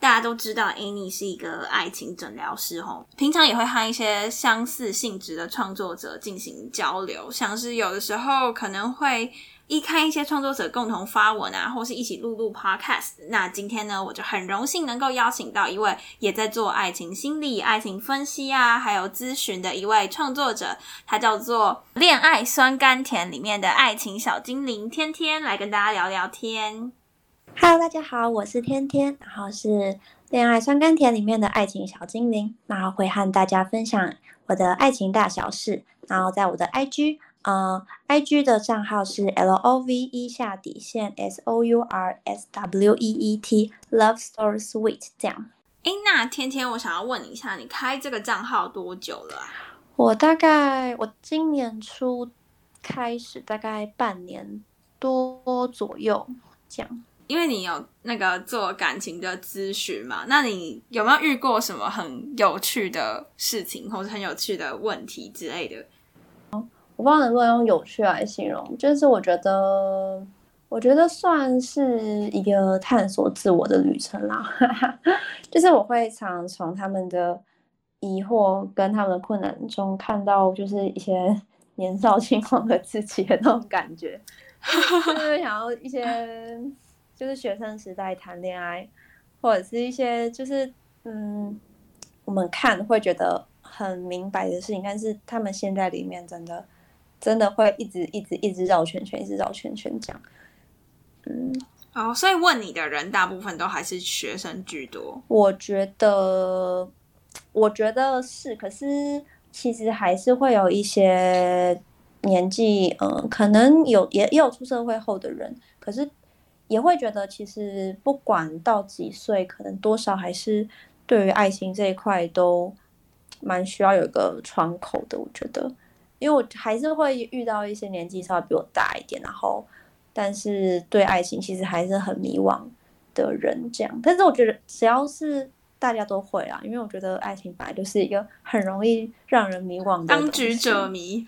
大家都知道，Annie 是一个爱情诊疗师，吼，平常也会和一些相似性质的创作者进行交流，像是有的时候可能会一看一些创作者共同发文啊，或是一起录录 Podcast。那今天呢，我就很荣幸能够邀请到一位也在做爱情心理、爱情分析啊，还有咨询的一位创作者，他叫做《恋爱酸甘甜》里面的爱情小精灵天天，来跟大家聊聊天。Hello，大家好，我是天天，然后是《恋爱酸甘甜》里面的爱情小精灵，然后会和大家分享我的爱情大小事。然后在我的 IG，呃，IG 的账号是 L O V E 下底线 S O U R S W E E T Love Story Sweet 这样。哎，那天天，我想要问你一下，你开这个账号多久了啊？我大概我今年初开始，大概半年多左右这样。因为你有那个做感情的咨询嘛，那你有没有遇过什么很有趣的事情，或者很有趣的问题之类的？我不知道能不能用有趣来形容，就是我觉得，我觉得算是一个探索自我的旅程啦。就是我会常从他们的疑惑跟他们的困难中看到，就是一些年少轻狂的自己的那种感觉，就是想要一些就是学生时代谈恋爱，或者是一些就是嗯，我们看会觉得很明白的事情，但是他们现在里面真的。真的会一直一直一直绕圈圈，一直绕圈圈这样。嗯，哦，所以问你的人大部分都还是学生居多。我觉得，我觉得是，可是其实还是会有一些年纪，嗯，可能有也也有出社会后的人，可是也会觉得，其实不管到几岁，可能多少还是对于爱情这一块都蛮需要有一个窗口的。我觉得。因为我还是会遇到一些年纪稍微比我大一点，然后但是对爱情其实还是很迷惘的人这样。但是我觉得只要是大家都会啊，因为我觉得爱情本来就是一个很容易让人迷惘的当局者迷，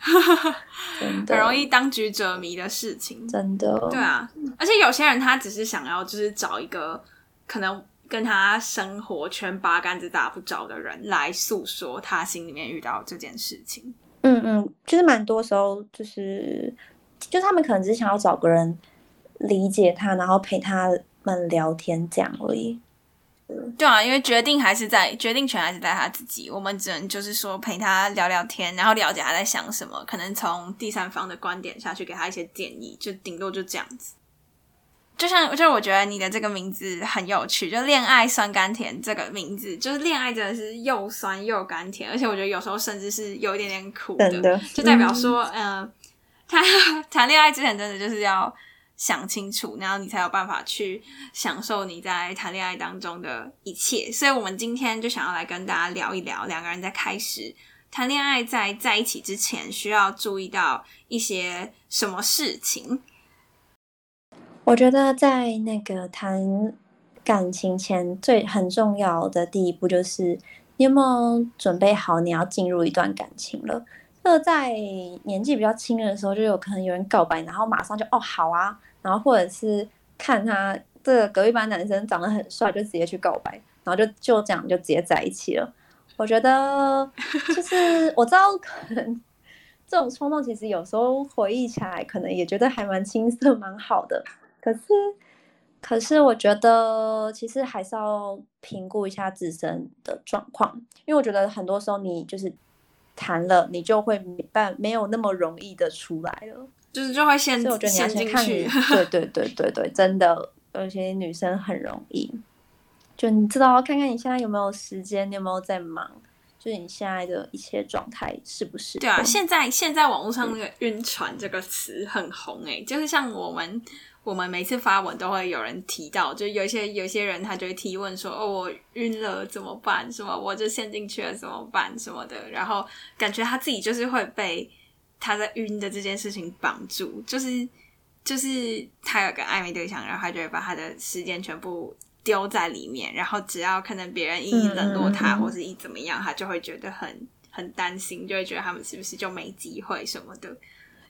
真的很容易当局者迷的事情，真的。对啊，而且有些人他只是想要就是找一个可能跟他生活圈八竿子打不着的人来诉说他心里面遇到这件事情。嗯嗯，就是蛮多时候就是，就他们可能只是想要找个人理解他，然后陪他们聊天这样而已。对啊，因为决定还是在决定权还是在他自己，我们只能就是说陪他聊聊天，然后了解他在想什么，可能从第三方的观点下去给他一些建议，就顶多就这样子。就像，就我觉得你的这个名字很有趣，就“恋爱酸甘甜”这个名字，就是恋爱真的是又酸又甘甜，而且我觉得有时候甚至是有一点点苦的，的就代表说，嗯、呃，谈 谈恋爱之前真的就是要想清楚，然后你才有办法去享受你在谈恋爱当中的一切。所以，我们今天就想要来跟大家聊一聊，两个人在开始谈恋爱，在在一起之前需要注意到一些什么事情。我觉得在那个谈感情前，最很重要的第一步就是你有没有准备好你要进入一段感情了。那在年纪比较轻的时候，就有可能有人告白，然后马上就哦好啊，然后或者是看他这个隔壁班男生长得很帅，就直接去告白，然后就就这样就直接在一起了。我觉得就 是我知道可能这种冲动，其实有时候回忆起来，可能也觉得还蛮青涩，蛮好的。可是，可是我觉得其实还是要评估一下自身的状况，因为我觉得很多时候你就是谈了，你就会没办没有那么容易的出来了，就是就会先所以我觉得你要陷进去，，对对对对对，真的，而且女生很容易，就你知道看看你现在有没有时间，你有没有在忙，就是你现在的一切状态是不是？对啊，现在现在网络上那个“晕船”这个词很红诶、就是像我们我们每次发文都会有人提到，就有一些有些人他就会提问说：“哦，我晕了怎么办？什么我就陷进去了怎么办？什么的。”然后感觉他自己就是会被他在晕的这件事情绑住，就是就是他有个暧昧对象，然后他就会把他的时间全部丢在里面，然后只要可能别人一冷落他，或是一怎么样，他就会觉得很很担心，就会觉得他们是不是就没机会什么的，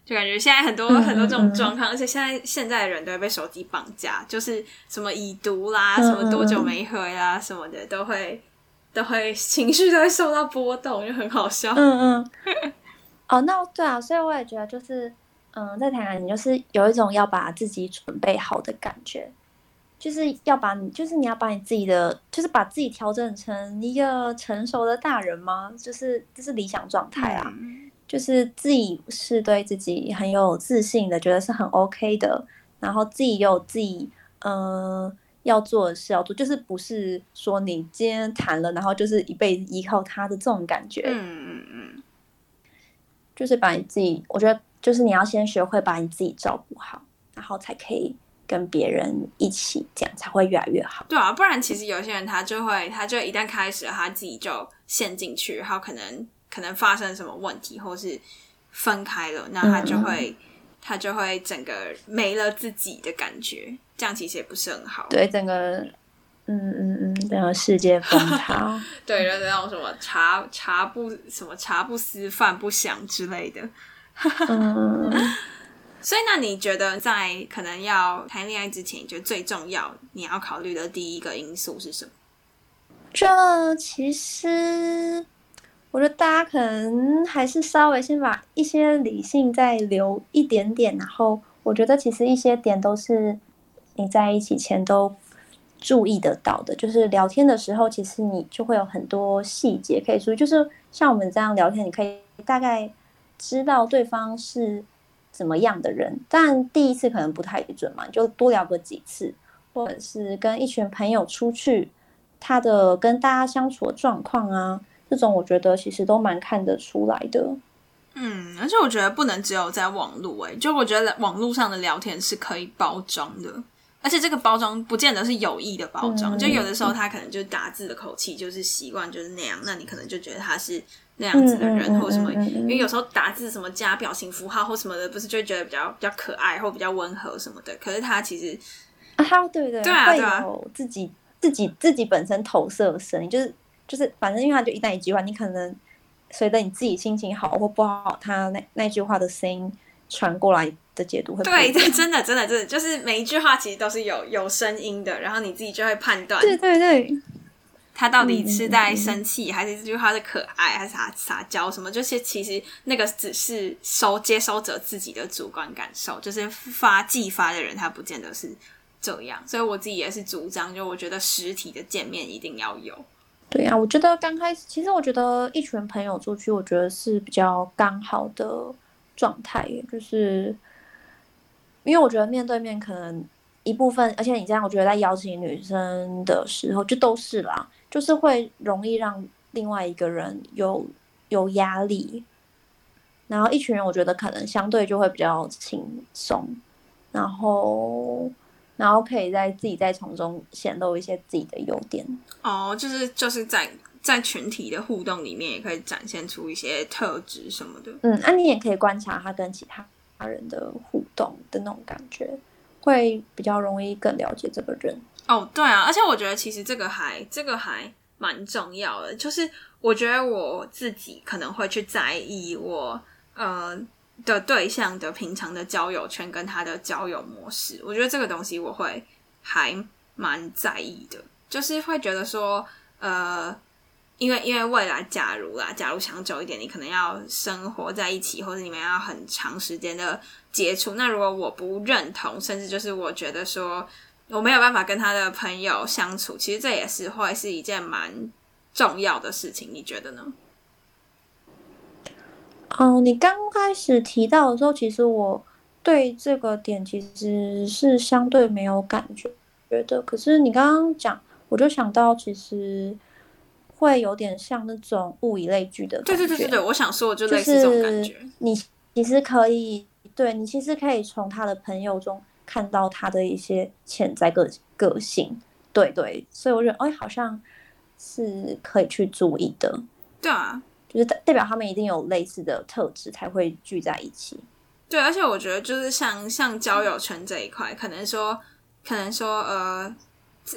就感觉现在很多很多这种状况，而且现在现在的人都会被手机绑架，就是什么已读啦，什么多久没回啦，什么的都会都会情绪都会受到波动，就很好笑。嗯嗯。哦，那对啊，所以我也觉得就是，嗯，在台南你就是有一种要把自己准备好的感觉，就是要把你，就是你要把你自己的，就是把自己调整成一个成熟的大人吗？就是这是理想状态啊，就是自己是对自己很有自信的，觉得是很 OK 的，然后自己有自己，嗯，要做的事要做，就是不是说你今天谈了，然后就是一辈子依靠他的这种感觉，嗯嗯嗯。就是把你自己，我觉得就是你要先学会把你自己照顾好，然后才可以跟别人一起，这样才会越来越好。对啊，不然其实有些人他就会，他就一旦开始了，他自己就陷进去，然后可能可能发生什么问题，或是分开了，那他就会他就会整个没了自己的感觉，这样其实也不是很好。对，整个。嗯嗯嗯，然后世界崩塌，对，然后那种什么茶茶不什么茶不思饭不想之类的。嗯，所以那你觉得在可能要谈恋爱之前，你觉得最重要你要考虑的第一个因素是什么？这其实我觉得大家可能还是稍微先把一些理性再留一点点，然后我觉得其实一些点都是你在一起前都。注意得到的，就是聊天的时候，其实你就会有很多细节可以注意。就是像我们这样聊天，你可以大概知道对方是怎么样的人，但第一次可能不太准嘛，就多聊个几次，或者是跟一群朋友出去，他的跟大家相处的状况啊，这种我觉得其实都蛮看得出来的。嗯，而且我觉得不能只有在网络，哎，就我觉得网络上的聊天是可以包装的。而且这个包装不见得是有意的包装，就有的时候他可能就打字的口气就是习惯就是那样，那你可能就觉得他是那样子的人或什么，因为有时候打字什么加表情符号或什么的，不是就觉得比较比较可爱或比较温和什么的，可是他其实啊，对对对啊，对啊，自己自己自己本身投射的声音，就是就是反正因为他就一旦一句话，你可能随着你自己心情好或不好，他那那句话的声音传过来。的解读会对，这真的真的真的就是每一句话其实都是有有声音的，然后你自己就会判断，对对对，他到底是在生气，还是这句话是可爱，还是撒撒娇什么？就是其实那个只是收接收者自己的主观感受，就是发寄发的人他不见得是这样，所以我自己也是主张，就我觉得实体的见面一定要有。对呀，我觉得刚开始，其实我觉得一群朋友出去，我觉得是比较刚好的状态，就是。因为我觉得面对面可能一部分，而且你这样，我觉得在邀请女生的时候，就都是啦，就是会容易让另外一个人有有压力，然后一群人，我觉得可能相对就会比较轻松，然后然后可以在自己在从中显露一些自己的优点。哦，就是就是在在群体的互动里面，也可以展现出一些特质什么的。嗯，那你也可以观察他跟其他。他人的互动的那种感觉，会比较容易更了解这个人。哦，对啊，而且我觉得其实这个还这个还蛮重要的，就是我觉得我自己可能会去在意我呃的对象的平常的交友圈跟他的交友模式，我觉得这个东西我会还蛮在意的，就是会觉得说呃。因为因为未来，假如啦，假如想久一点，你可能要生活在一起，或者你们要很长时间的接触。那如果我不认同，甚至就是我觉得说我没有办法跟他的朋友相处，其实这也是会是一件蛮重要的事情。你觉得呢？哦，你刚开始提到的时候，其实我对这个点其实是相对没有感觉觉得。可是你刚刚讲，我就想到其实。会有点像那种物以类聚的感觉。对对对对对，我想说就类似这种感觉。你其实可以，对你其实可以从他的朋友中看到他的一些潜在个个性。对对，所以我觉得，哎，好像是可以去注意的。对啊，就是代表他们一定有类似的特质才会聚在一起。对，而且我觉得就是像像交友圈这一块，可能说可能说呃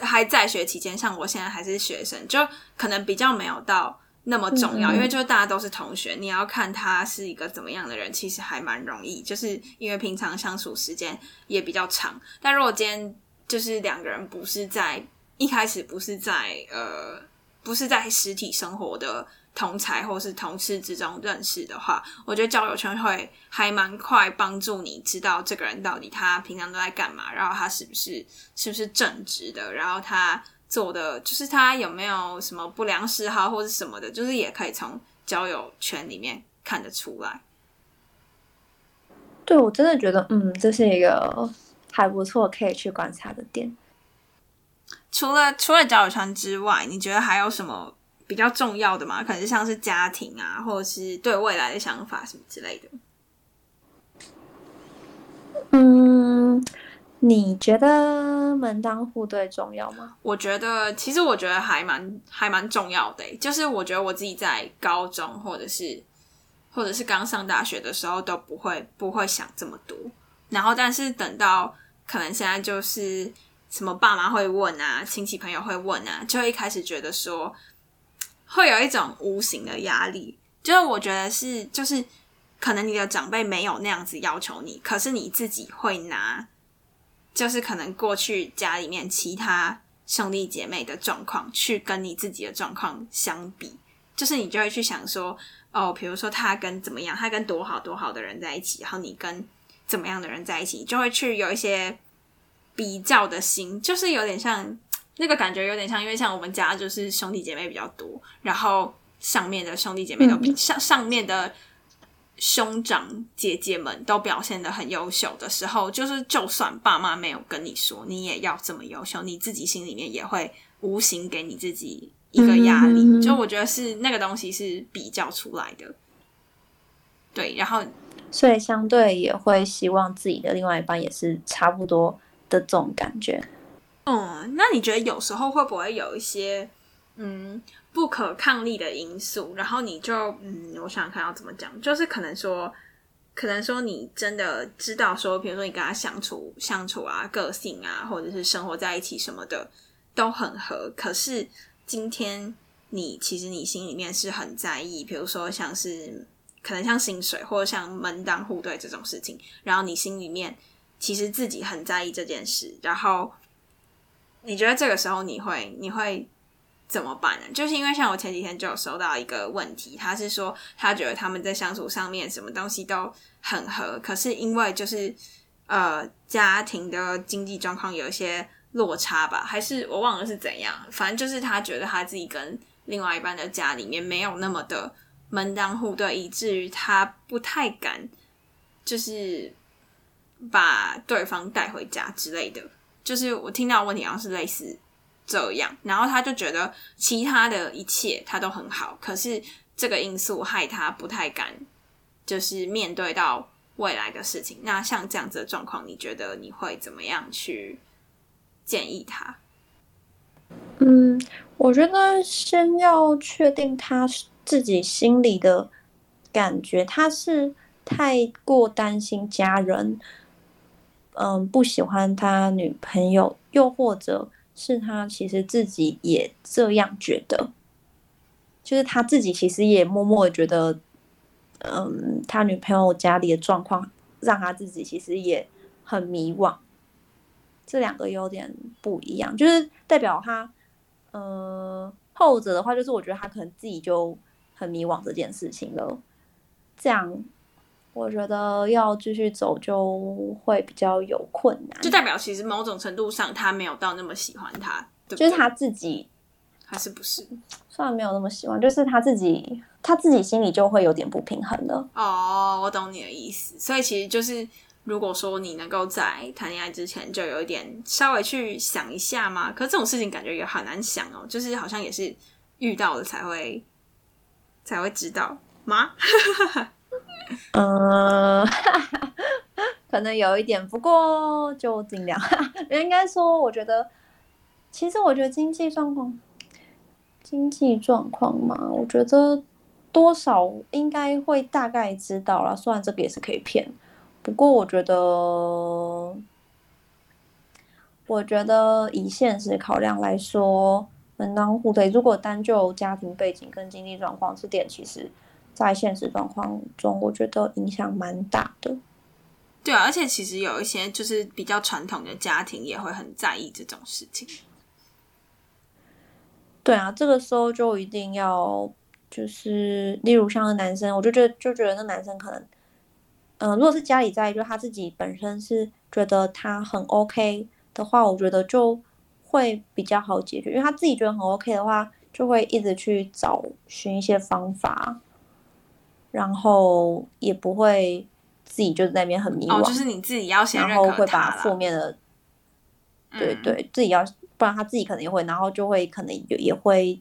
还在学期间，像我现在还是学生，就可能比较没有到。那么重要，因为就是大家都是同学，你要看他是一个怎么样的人，其实还蛮容易，就是因为平常相处时间也比较长。但如果今天就是两个人不是在一开始不是在呃不是在实体生活的同才或是同事之中认识的话，我觉得交友圈会还蛮快帮助你知道这个人到底他平常都在干嘛，然后他是不是是不是正直的，然后他。做的就是他有没有什么不良嗜好或者什么的，就是也可以从交友圈里面看得出来。对我真的觉得，嗯，这是一个还不错可以去观察的点。除了除了交友圈之外，你觉得还有什么比较重要的嘛？可能像是家庭啊，或者是对未来的想法什么之类的。嗯。你觉得门当户对重要吗？我觉得，其实我觉得还蛮还蛮重要的。就是我觉得我自己在高中或者是或者是刚上大学的时候都不会不会想这么多。然后，但是等到可能现在就是什么爸妈会问啊，亲戚朋友会问啊，就一开始觉得说会有一种无形的压力。就是我觉得是就是可能你的长辈没有那样子要求你，可是你自己会拿。就是可能过去家里面其他兄弟姐妹的状况，去跟你自己的状况相比，就是你就会去想说，哦，比如说他跟怎么样，他跟多好多好的人在一起，然后你跟怎么样的人在一起，就会去有一些比较的心，就是有点像那个感觉，有点像，因为像我们家就是兄弟姐妹比较多，然后上面的兄弟姐妹都比上上面的。兄长姐姐们都表现的很优秀的时候，就是就算爸妈没有跟你说，你也要这么优秀，你自己心里面也会无形给你自己一个压力。就我觉得是那个东西是比较出来的，对，然后所以相对也会希望自己的另外一半也是差不多的这种感觉。嗯，那你觉得有时候会不会有一些嗯？不可抗力的因素，然后你就嗯，我想看要怎么讲，就是可能说，可能说你真的知道说，比如说你跟他相处相处啊，个性啊，或者是生活在一起什么的都很合，可是今天你其实你心里面是很在意，比如说像是可能像薪水或者像门当户对这种事情，然后你心里面其实自己很在意这件事，然后你觉得这个时候你会你会。怎么办呢？就是因为像我前几天就有收到一个问题，他是说他觉得他们在相处上面什么东西都很合，可是因为就是呃家庭的经济状况有一些落差吧，还是我忘了是怎样，反正就是他觉得他自己跟另外一半的家里面没有那么的门当户对，以至于他不太敢就是把对方带回家之类的。就是我听到问题好像是类似。这样，然后他就觉得其他的一切他都很好，可是这个因素害他不太敢，就是面对到未来的事情。那像这样子的状况，你觉得你会怎么样去建议他？嗯，我觉得先要确定他自己心里的感觉，他是太过担心家人，嗯，不喜欢他女朋友，又或者。是他其实自己也这样觉得，就是他自己其实也默默觉得，嗯，他女朋友家里的状况让他自己其实也很迷惘。这两个有点不一样，就是代表他，呃，后者的话就是我觉得他可能自己就很迷惘这件事情了，这样。我觉得要继续走就会比较有困难，就代表其实某种程度上他没有到那么喜欢他，就是他自己还是不是？虽然没有那么喜欢，就是他自己他自己心里就会有点不平衡了。哦，我懂你的意思。所以其实就是，如果说你能够在谈恋爱之前就有一点稍微去想一下嘛，可这种事情感觉也很难想哦，就是好像也是遇到了才会才会知道吗？嗯 可能有一点，不过就尽量。应该说，我觉得，其实我觉得经济状况，经济状况嘛，我觉得多少应该会大概知道了。虽然这个也是可以骗，不过我觉得，我觉得以现实考量来说，门当户对，如果单就家庭背景跟经济状况，这点其实，在现实状况中，我觉得影响蛮大的。对啊，而且其实有一些就是比较传统的家庭也会很在意这种事情。对啊，这个时候就一定要，就是例如像男生，我就觉得就觉得那男生可能，嗯，如果是家里在意，就他自己本身是觉得他很 OK 的话，我觉得就会比较好解决，因为他自己觉得很 OK 的话，就会一直去找寻一些方法，然后也不会自己就在那边很迷惘，就是你自己要先然后会把负面的，对对，自己要。不然他自己可能也会，然后就会可能也也会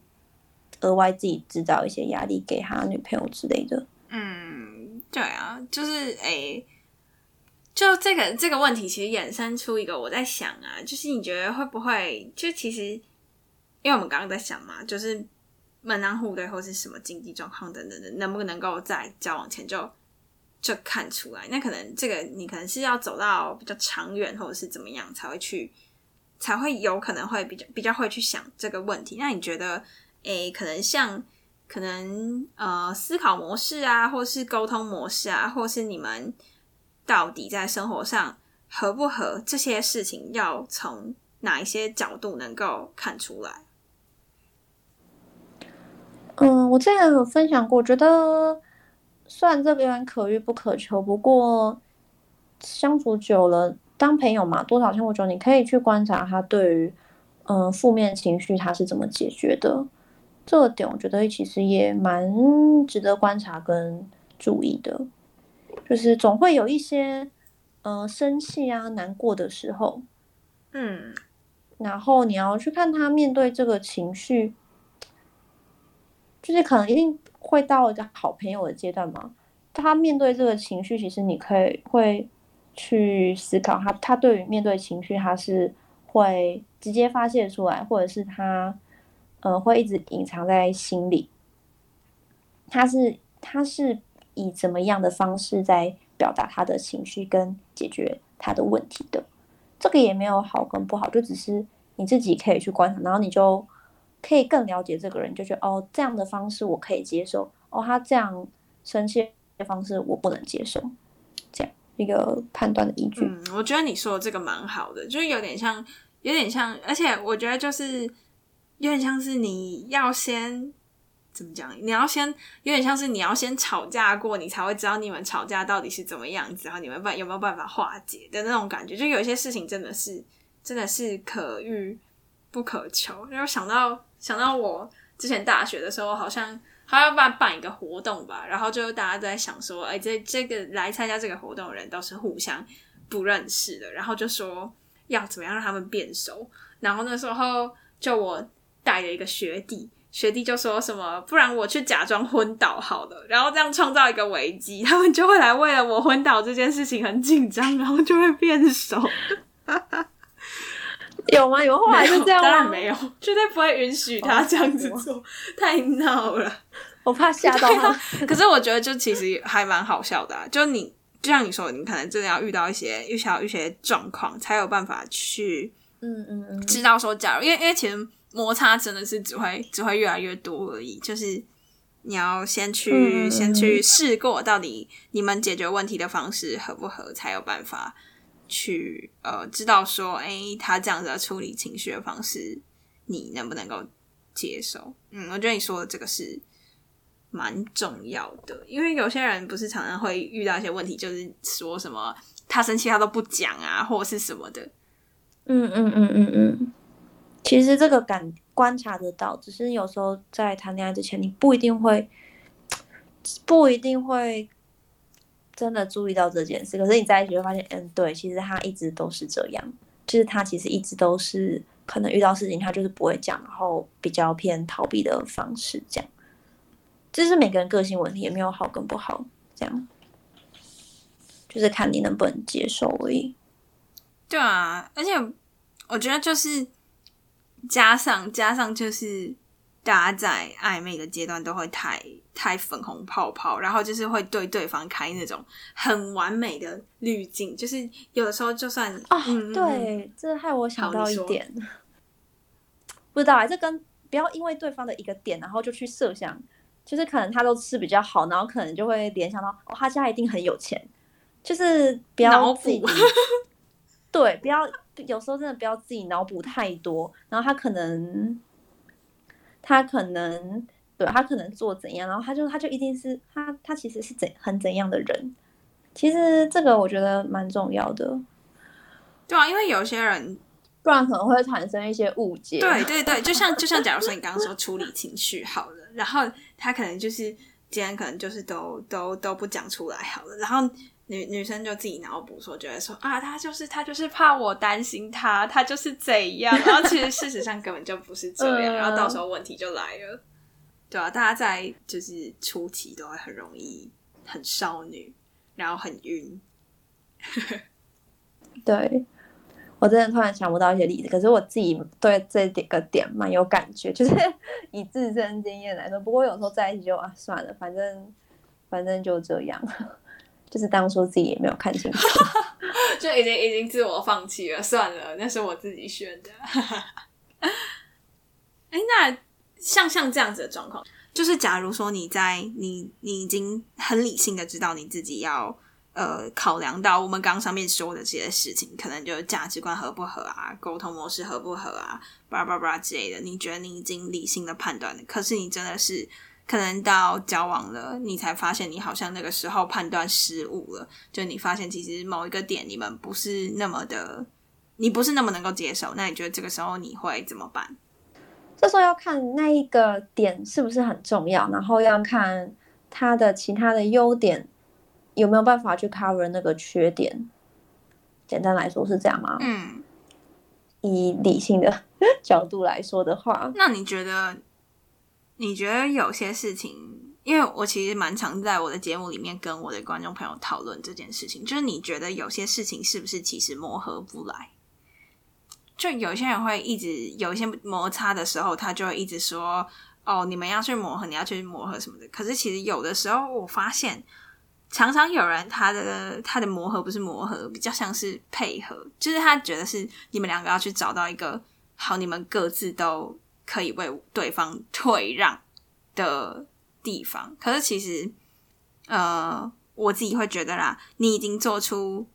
额外自己制造一些压力给他女朋友之类的。嗯，对啊，就是诶，就这个这个问题，其实衍生出一个我在想啊，就是你觉得会不会，就其实因为我们刚刚在想嘛，就是门当户对或是什么经济状况等等的，能不能够在交往前就就看出来？那可能这个你可能是要走到比较长远，或者是怎么样才会去。才会有可能会比较比较会去想这个问题。那你觉得，诶，可能像可能呃思考模式啊，或是沟通模式啊，或是你们到底在生活上合不合这些事情，要从哪一些角度能够看出来？嗯，我之前有分享过，觉得虽然这边可遇不可求，不过相处久了。当朋友嘛，多少相处久，你可以去观察他对于嗯负面情绪他是怎么解决的。这个点我觉得其实也蛮值得观察跟注意的。就是总会有一些嗯生气啊、难过的时候，嗯，然后你要去看他面对这个情绪，就是可能一定会到一个好朋友的阶段嘛。他面对这个情绪，其实你可以会。去思考他，他对于面对情绪，他是会直接发泄出来，或者是他，呃，会一直隐藏在心里。他是他是以怎么样的方式在表达他的情绪跟解决他的问题的？这个也没有好跟不好，就只是你自己可以去观察，然后你就可以更了解这个人，就觉得哦，这样的方式我可以接受，哦，他这样生气的方式我不能接受。这样一个判断的依据。嗯，我觉得你说的这个蛮好的，就是有点像，有点像，而且我觉得就是有点像是你要先怎么讲？你要先有点像是你要先吵架过，你才会知道你们吵架到底是怎么样子，然后你们办有没有办法化解的那种感觉。就有些事情真的是真的是可遇不可求。然后想到想到我之前大学的时候，好像。还要办办一个活动吧，然后就大家都在想说，哎，这这个来参加这个活动的人都是互相不认识的，然后就说要怎么样让他们变熟。然后那时候就我带了一个学弟，学弟就说什么，不然我去假装昏倒好了，然后这样创造一个危机，他们就会来为了我昏倒这件事情很紧张，然后就会变熟。有吗？有后来就这样当然没有，绝对不会允许他这样子做，太闹了，我怕吓到他。可是我觉得，就其实还蛮好笑的。就你，就像你说，你可能真的要遇到一些遇到一些状况，才有办法去，嗯嗯嗯，知道说，假如因为因为其实摩擦真的是只会只会越来越多而已。就是你要先去先去试过，到底你们解决问题的方式合不合，才有办法。去呃，知道说，哎，他这样子处理情绪的方式，你能不能够接受？嗯，我觉得你说的这个是蛮重要的，因为有些人不是常常会遇到一些问题，就是说什么他生气他都不讲啊，或者是什么的。嗯嗯嗯嗯嗯，其实这个感观察得到，只是有时候在谈恋爱之前，你不一定会，不一定会。真的注意到这件事，可是你在一起会发现，嗯，对，其实他一直都是这样，就是他其实一直都是可能遇到事情他就是不会讲，然后比较偏逃避的方式讲，这是每个人个性问题，也没有好跟不好，这样，就是看你能不能接受而已。对啊，而且我觉得就是加上加上就是大家在暧昧的阶段都会太太粉红泡泡，然后就是会对对方开那种很完美的滤镜，就是有的时候就算啊，对，这害我想到一点，不知道啊，这跟不要因为对方的一个点，然后就去设想，就是可能他都吃比较好，然后可能就会联想到哦，他家一定很有钱，就是不脑补要自己 对，不要有时候真的不要自己脑补太多，然后他可能他可能对他可能做怎样，然后他就他就一定是他他其实是怎很怎样的人，其实这个我觉得蛮重要的。对啊，因为有些人不然可能会产生一些误解。对对对，就像就像假如说你刚刚说处理情绪好了，然后他可能就是今天可能就是都都都不讲出来好了，然后女女生就自己脑补说，觉得说啊，他就是他就是怕我担心他，他就是怎样，然后其实事实上根本就不是这样，嗯 然后到时候问题就来了。对啊，大家在就是初期都会很容易很少女，然后很晕。对，我真的突然想不到一些例子，可是我自己对这点个点蛮有感觉，就是以自身经验来说。不过有时候在一起就啊算了，反正反正就这样，就是当初自己也没有看清楚。就已经已经自我放弃了，算了，那是我自己选的。哎，那像像这样子的状况，就是假如说你在你你已经很理性的知道你自己要呃考量到我们刚刚上面说的这些事情，可能就是价值观合不合啊，沟通模式合不合啊，巴拉巴拉巴拉之类的，你觉得你已经理性的判断了，可是你真的是。可能到交往了，你才发现你好像那个时候判断失误了。就你发现其实某一个点你们不是那么的，你不是那么能够接受。那你觉得这个时候你会怎么办？这时候要看那一个点是不是很重要，然后要看他的其他的优点有没有办法去 cover 那个缺点。简单来说是这样吗？嗯，以理性的 角度来说的话，那你觉得？你觉得有些事情，因为我其实蛮常在我的节目里面跟我的观众朋友讨论这件事情，就是你觉得有些事情是不是其实磨合不来？就有些人会一直有一些摩擦的时候，他就会一直说：“哦，你们要去磨合，你要去磨合什么的。”可是其实有的时候，我发现常常有人他的他的磨合不是磨合，比较像是配合，就是他觉得是你们两个要去找到一个好，你们各自都。可以为对方退让的地方，可是其实，呃，我自己会觉得啦，你已经做出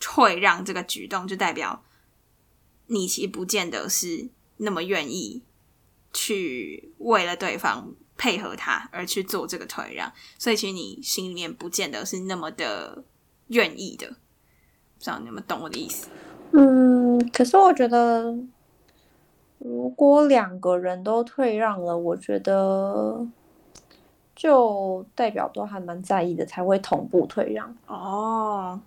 退让这个举动，就代表你其实不见得是那么愿意去为了对方配合他而去做这个退让，所以其实你心里面不见得是那么的愿意的。不知道你们懂我的意思？嗯，可是我觉得。如果两个人都退让了，我觉得就代表都还蛮在意的，才会同步退让。哦，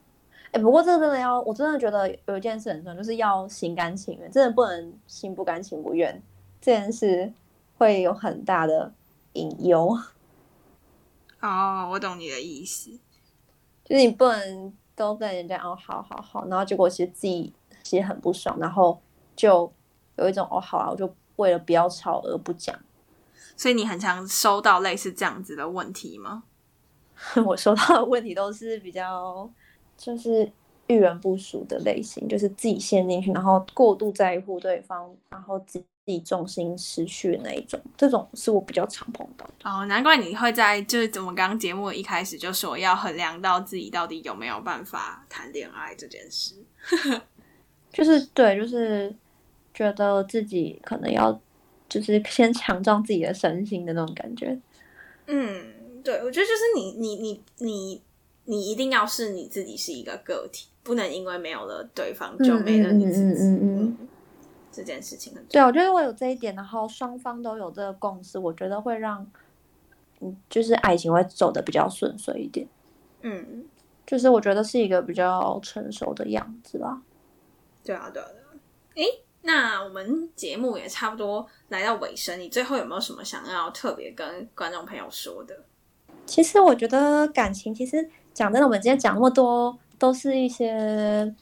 哎，不过这个真的要，我真的觉得有一件事很重要，就是要心甘情愿，真的不能心不甘情不愿。这件事会有很大的隐忧。哦，我懂你的意思，就是你不能都跟人家哦，好好好，然后结果其实自己其实很不爽，然后就。有一种哦，好啊，我就为了不要吵而不讲。所以你很常收到类似这样子的问题吗？我收到的问题都是比较就是遇人不淑的类型，就是自己陷进去，然后过度在乎对方，然后自己重心失去的那一种。这种是我比较常碰到的。哦，难怪你会在就是我们刚刚节目一开始就说要衡量到自己到底有没有办法谈恋爱这件事。就是对，就是。觉得自己可能要，就是先强壮自己的身心的那种感觉。嗯，对，我觉得就是你，你，你，你，你一定要是你自己是一个个体，不能因为没有了对方就没了你自己。嗯嗯嗯，这件事情很对，我觉得我有这一点，然后双方都有这个共识，我觉得会让，嗯，就是爱情会走的比较顺遂一点。嗯，就是我觉得是一个比较成熟的样子吧。对啊，对啊，对啊。诶。那我们节目也差不多来到尾声，你最后有没有什么想要特别跟观众朋友说的？其实我觉得感情，其实讲真的，我们今天讲那么多，都是一些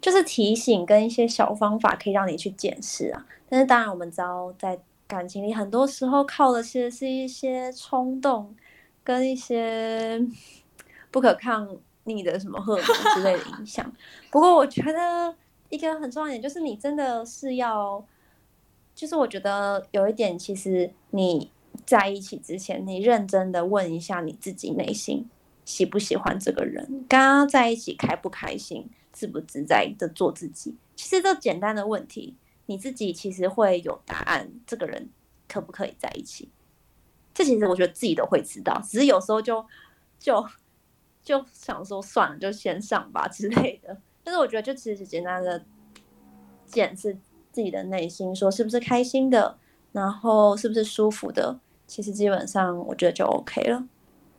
就是提醒跟一些小方法，可以让你去检视啊。但是当然，我们知道在感情里，很多时候靠的其实是一些冲动跟一些不可抗逆的什么荷尔蒙之类的影响。不过我觉得一个很重要一点就是，你真的是要，就是我觉得有一点，其实你在一起之前，你认真的问一下你自己内心喜不喜欢这个人，刚刚在一起开不开心，自不自在的做自己。其实这简单的问题。你自己其实会有答案，这个人可不可以在一起？这其实我觉得自己都会知道，只是有时候就就就想说算了，就先上吧之类的。但是我觉得就其实简单的检视自己的内心，说是不是开心的，然后是不是舒服的，其实基本上我觉得就 OK 了。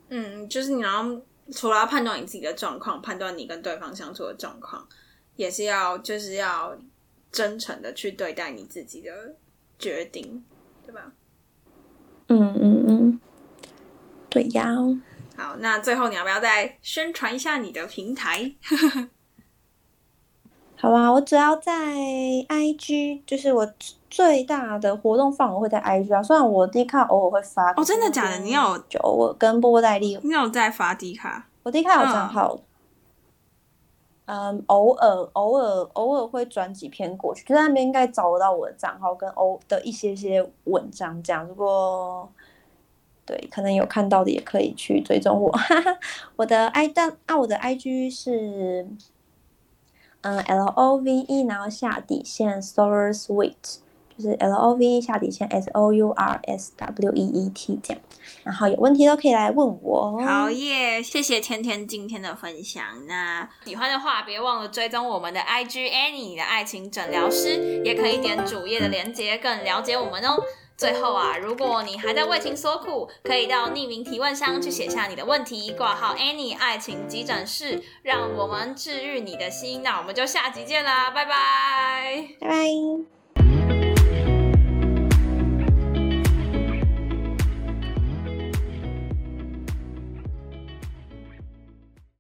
嗯，就是你要除了要判断你自己的状况，判断你跟对方相处的状况，也是要就是要。真诚的去对待你自己的决定，对吧？嗯嗯嗯，对呀。好，那最后你要不要再宣传一下你的平台？好啊，我主要在 IG，就是我最大的活动范围会在 IG 啊。虽然我 D 卡偶尔会发，哦，真的假的？你有就我跟波波代理，你有在发 D 卡？我 D 卡有账号。嗯，偶尔偶尔偶尔会转几篇过去，就在那边应该找得到我的账号跟欧的一些些文章。这样，如果对可能有看到的，也可以去追踪我。我的 i 但啊，我的 IG 是嗯 L O V E，然后下底线 Sour Sweet。就是 L O V E 下底线 S O U R S W E E T 这样，然后有问题都可以来问我。好耶，谢谢天天今天的分享。那喜欢的话，别忘了追踪我们的 I G Annie 的爱情诊疗师，也可以点主页的链接，更了解我们哦。最后啊，如果你还在为情所苦，可以到匿名提问箱去写下你的问题，挂号 Any 爱情急诊室，让我们治愈你的心。那我们就下集见啦，拜拜，拜拜。